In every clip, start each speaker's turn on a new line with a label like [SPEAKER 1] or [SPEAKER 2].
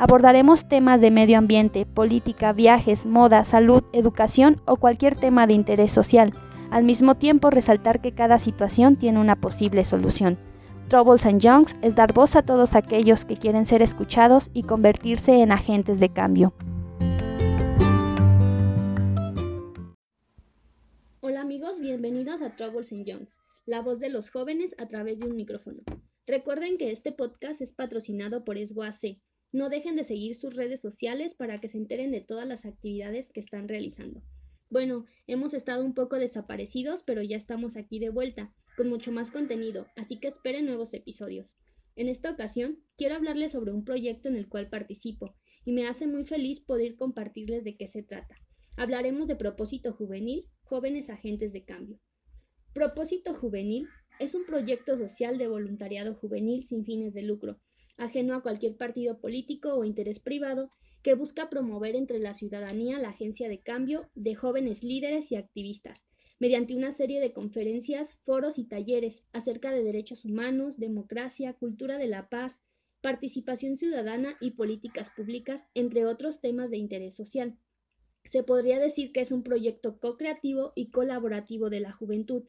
[SPEAKER 1] Abordaremos temas de medio ambiente, política, viajes, moda, salud, educación o cualquier tema de interés social al mismo tiempo resaltar que cada situación tiene una posible solución. Troubles and Youngs es dar voz a todos aquellos que quieren ser escuchados y convertirse en agentes de cambio.
[SPEAKER 2] Hola amigos, bienvenidos a Troubles and la voz de los jóvenes a través de un micrófono. Recuerden que este podcast es patrocinado por ESGOAC. No dejen de seguir sus redes sociales para que se enteren de todas las actividades que están realizando. Bueno, hemos estado un poco desaparecidos, pero ya estamos aquí de vuelta, con mucho más contenido, así que esperen nuevos episodios. En esta ocasión, quiero hablarles sobre un proyecto en el cual participo, y me hace muy feliz poder compartirles de qué se trata. Hablaremos de Propósito Juvenil, Jóvenes Agentes de Cambio. Propósito Juvenil es un proyecto social de voluntariado juvenil sin fines de lucro, ajeno a cualquier partido político o interés privado, que busca promover entre la ciudadanía la agencia de cambio de jóvenes líderes y activistas, mediante una serie de conferencias, foros y talleres acerca de derechos humanos, democracia, cultura de la paz, participación ciudadana y políticas públicas, entre otros temas de interés social. Se podría decir que es un proyecto co-creativo y colaborativo de la juventud,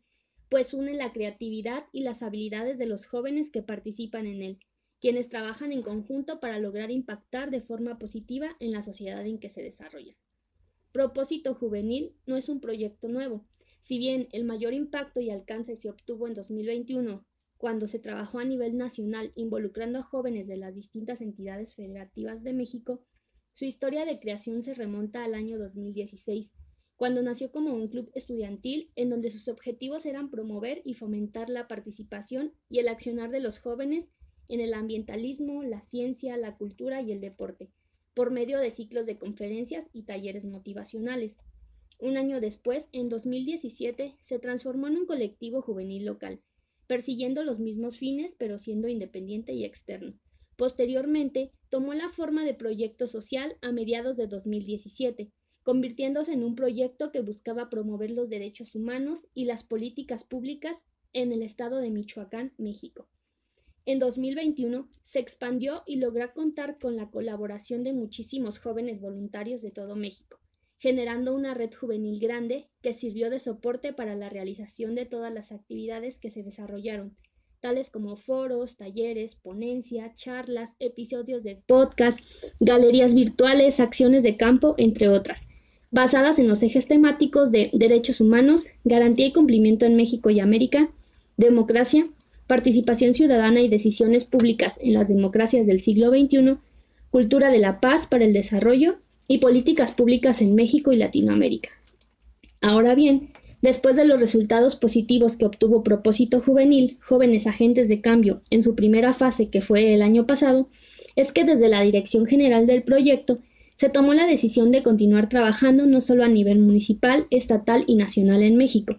[SPEAKER 2] pues une la creatividad y las habilidades de los jóvenes que participan en él, quienes trabajan en conjunto para lograr impactar de forma positiva en la sociedad en que se desarrollan. Propósito Juvenil no es un proyecto nuevo. Si bien el mayor impacto y alcance se obtuvo en 2021, cuando se trabajó a nivel nacional involucrando a jóvenes de las distintas entidades federativas de México, su historia de creación se remonta al año 2016, cuando nació como un club estudiantil en donde sus objetivos eran promover y fomentar la participación y el accionar de los jóvenes en el ambientalismo, la ciencia, la cultura y el deporte, por medio de ciclos de conferencias y talleres motivacionales. Un año después, en 2017, se transformó en un colectivo juvenil local, persiguiendo los mismos fines pero siendo independiente y externo. Posteriormente, tomó la forma de proyecto social a mediados de 2017, convirtiéndose en un proyecto que buscaba promover los derechos humanos y las políticas públicas en el estado de Michoacán, México. En 2021 se expandió y logró contar con la colaboración de muchísimos jóvenes voluntarios de todo México, generando una red juvenil grande que sirvió de soporte para la realización de todas las actividades que se desarrollaron, tales como foros, talleres, ponencias, charlas, episodios de podcast, galerías virtuales, acciones de campo, entre otras, basadas en los ejes temáticos de derechos humanos, garantía y cumplimiento en México y América, democracia, participación ciudadana y decisiones públicas en las democracias del siglo XXI, cultura de la paz para el desarrollo y políticas públicas en México y Latinoamérica. Ahora bien, después de los resultados positivos que obtuvo Propósito Juvenil, Jóvenes Agentes de Cambio, en su primera fase que fue el año pasado, es que desde la Dirección General del proyecto se tomó la decisión de continuar trabajando no solo a nivel municipal, estatal y nacional en México,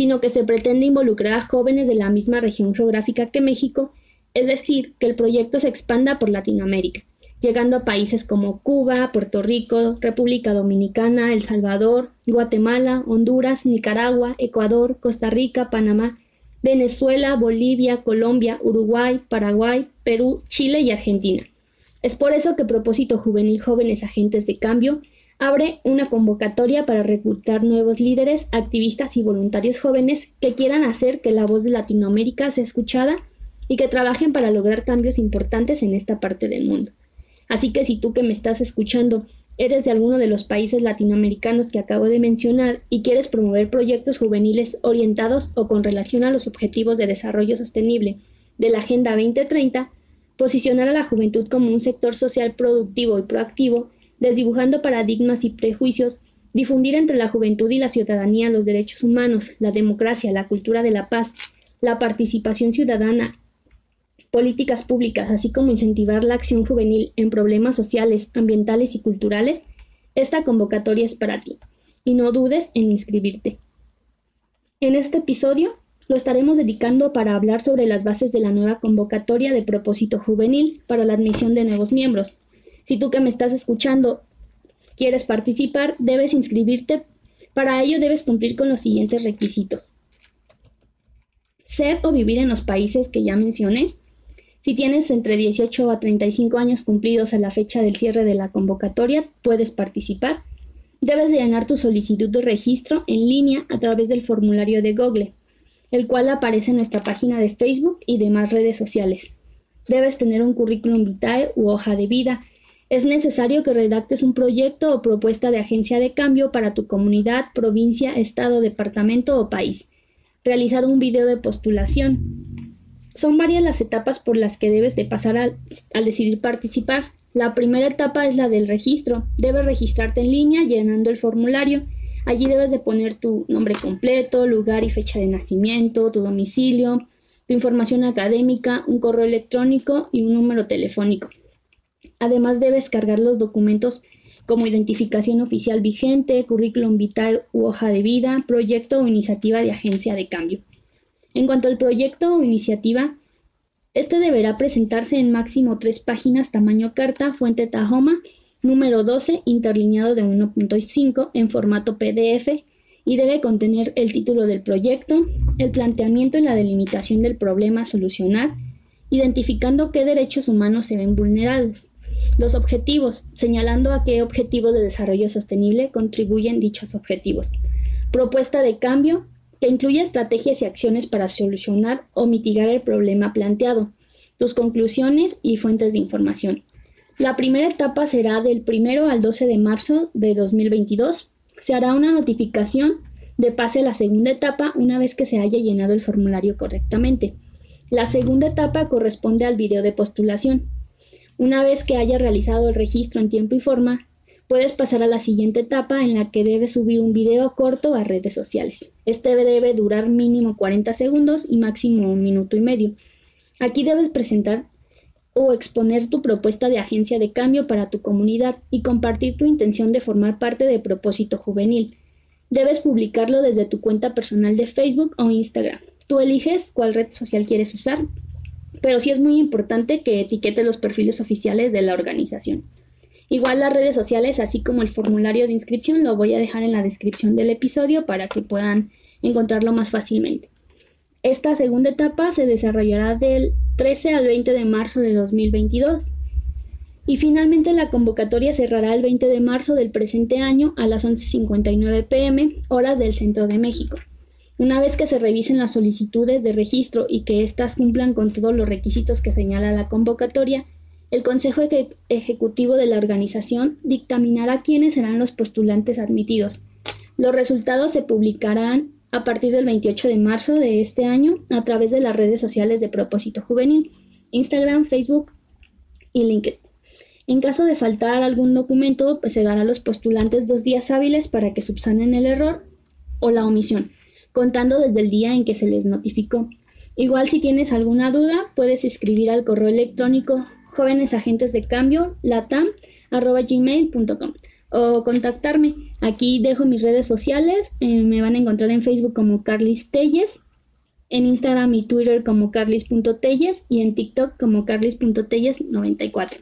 [SPEAKER 2] sino que se pretende involucrar a jóvenes de la misma región geográfica que México, es decir, que el proyecto se expanda por Latinoamérica, llegando a países como Cuba, Puerto Rico, República Dominicana, El Salvador, Guatemala, Honduras, Nicaragua, Ecuador, Costa Rica, Panamá, Venezuela, Bolivia, Colombia, Uruguay, Paraguay, Perú, Chile y Argentina. Es por eso que Propósito Juvenil Jóvenes Agentes de Cambio abre una convocatoria para reclutar nuevos líderes, activistas y voluntarios jóvenes que quieran hacer que la voz de Latinoamérica sea escuchada y que trabajen para lograr cambios importantes en esta parte del mundo. Así que si tú que me estás escuchando eres de alguno de los países latinoamericanos que acabo de mencionar y quieres promover proyectos juveniles orientados o con relación a los objetivos de desarrollo sostenible de la Agenda 2030, posicionar a la juventud como un sector social productivo y proactivo desdibujando paradigmas y prejuicios, difundir entre la juventud y la ciudadanía los derechos humanos, la democracia, la cultura de la paz, la participación ciudadana, políticas públicas, así como incentivar la acción juvenil en problemas sociales, ambientales y culturales, esta convocatoria es para ti, y no dudes en inscribirte. En este episodio lo estaremos dedicando para hablar sobre las bases de la nueva convocatoria de propósito juvenil para la admisión de nuevos miembros. Si tú que me estás escuchando quieres participar, debes inscribirte. Para ello debes cumplir con los siguientes requisitos. Ser o vivir en los países que ya mencioné. Si tienes entre 18 a 35 años cumplidos a la fecha del cierre de la convocatoria, puedes participar. Debes llenar tu solicitud de registro en línea a través del formulario de Google, el cual aparece en nuestra página de Facebook y demás redes sociales. Debes tener un currículum vitae u hoja de vida. Es necesario que redactes un proyecto o propuesta de agencia de cambio para tu comunidad, provincia, estado, departamento o país. Realizar un video de postulación. Son varias las etapas por las que debes de pasar al, al decidir participar. La primera etapa es la del registro. Debes registrarte en línea llenando el formulario. Allí debes de poner tu nombre completo, lugar y fecha de nacimiento, tu domicilio, tu información académica, un correo electrónico y un número telefónico. Además debes cargar los documentos como identificación oficial vigente, currículum vital u hoja de vida, proyecto o iniciativa de agencia de cambio. En cuanto al proyecto o iniciativa, este deberá presentarse en máximo tres páginas tamaño carta, fuente Tahoma, número 12, interlineado de 1.5 en formato PDF y debe contener el título del proyecto, el planteamiento y la delimitación del problema a solucionar, identificando qué derechos humanos se ven vulnerados, los objetivos, señalando a qué objetivos de desarrollo sostenible contribuyen dichos objetivos, propuesta de cambio, que incluye estrategias y acciones para solucionar o mitigar el problema planteado, tus conclusiones y fuentes de información. La primera etapa será del 1 al 12 de marzo de 2022. Se hará una notificación de pase a la segunda etapa una vez que se haya llenado el formulario correctamente. La segunda etapa corresponde al video de postulación. Una vez que haya realizado el registro en tiempo y forma, puedes pasar a la siguiente etapa en la que debes subir un video corto a redes sociales. Este debe durar mínimo 40 segundos y máximo un minuto y medio. Aquí debes presentar o exponer tu propuesta de agencia de cambio para tu comunidad y compartir tu intención de formar parte de Propósito Juvenil. Debes publicarlo desde tu cuenta personal de Facebook o Instagram. Tú eliges cuál red social quieres usar, pero sí es muy importante que etiquete los perfiles oficiales de la organización. Igual las redes sociales, así como el formulario de inscripción, lo voy a dejar en la descripción del episodio para que puedan encontrarlo más fácilmente. Esta segunda etapa se desarrollará del 13 al 20 de marzo de 2022. Y finalmente la convocatoria cerrará el 20 de marzo del presente año a las 11.59 pm, horas del centro de México. Una vez que se revisen las solicitudes de registro y que éstas cumplan con todos los requisitos que señala la convocatoria, el Consejo Ejecutivo de la organización dictaminará quiénes serán los postulantes admitidos. Los resultados se publicarán a partir del 28 de marzo de este año a través de las redes sociales de Propósito Juvenil, Instagram, Facebook y LinkedIn. En caso de faltar algún documento, pues se dará a los postulantes dos días hábiles para que subsanen el error o la omisión, contando desde el día en que se les notificó. Igual si tienes alguna duda, puedes escribir al correo electrónico jóvenes agentes de cambio latam@gmail.com o contactarme. Aquí dejo mis redes sociales, eh, me van a encontrar en Facebook como Carlis Telles, en Instagram y Twitter como carlis.telles y en TikTok como carlis.telles94.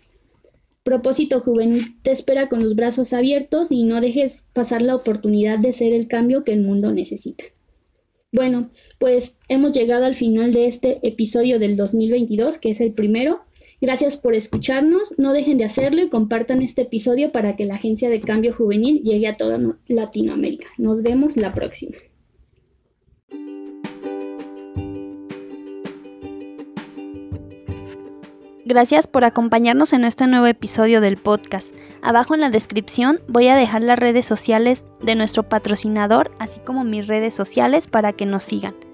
[SPEAKER 2] Propósito juvenil te espera con los brazos abiertos y no dejes pasar la oportunidad de ser el cambio que el mundo necesita. Bueno, pues hemos llegado al final de este episodio del 2022, que es el primero. Gracias por escucharnos, no dejen de hacerlo y compartan este episodio para que la Agencia de Cambio Juvenil llegue a toda Latinoamérica. Nos vemos la próxima.
[SPEAKER 1] Gracias por acompañarnos en este nuevo episodio del podcast. Abajo en la descripción voy a dejar las redes sociales de nuestro patrocinador, así como mis redes sociales para que nos sigan.